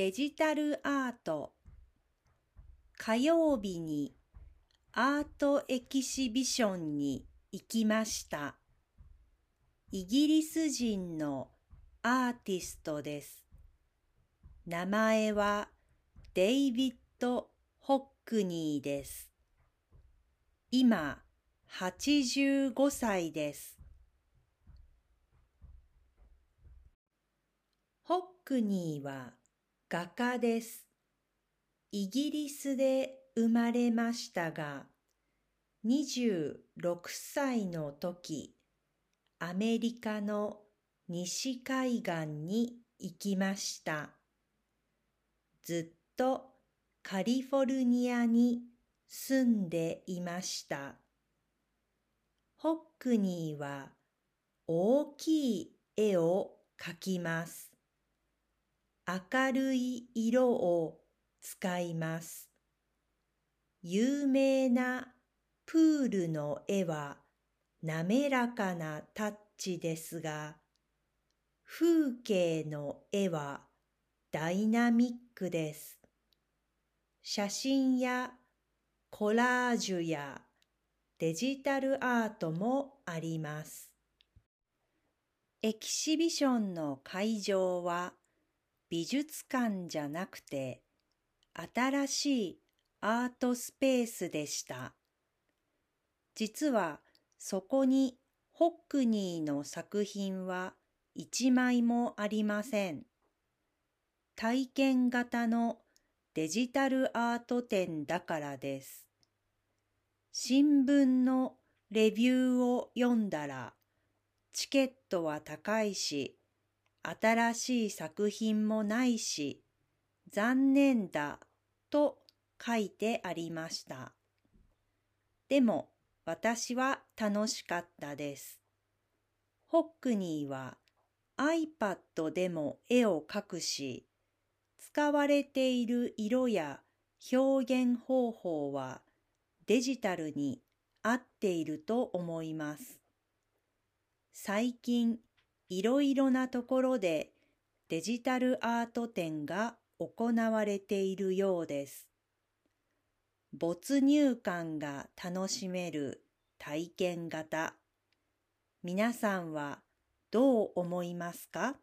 デジタルアート火曜日にアートエキシビションに行きました。イギリス人のアーティストです。名前はデイビッド・ホックニーです。今85歳です。ホックニーは画家です。イギリスで生まれましたが、26歳の時、アメリカの西海岸に行きました。ずっとカリフォルニアに住んでいました。ホックニーは大きい絵を描きます。明るい色を使います。有名なプールの絵は滑らかなタッチですが、風景の絵はダイナミックです。写真やコラージュやデジタルアートもあります。エキシビションの会場は美術館じゃなくて新しいアートスペースでした。実はそこにホックニーの作品は一枚もありません。体験型のデジタルアート展だからです。新聞のレビューを読んだら、チケットは高いし、新しい作品もないし、残念だと書いてありました。でも私は楽しかったです。ホックニーは iPad でも絵を描くし、使われている色や表現方法はデジタルに合っていると思います。最近いろいろなところでデジタルアート展が行われているようです。没入感が楽しめる体験型。皆さんはどう思いますか？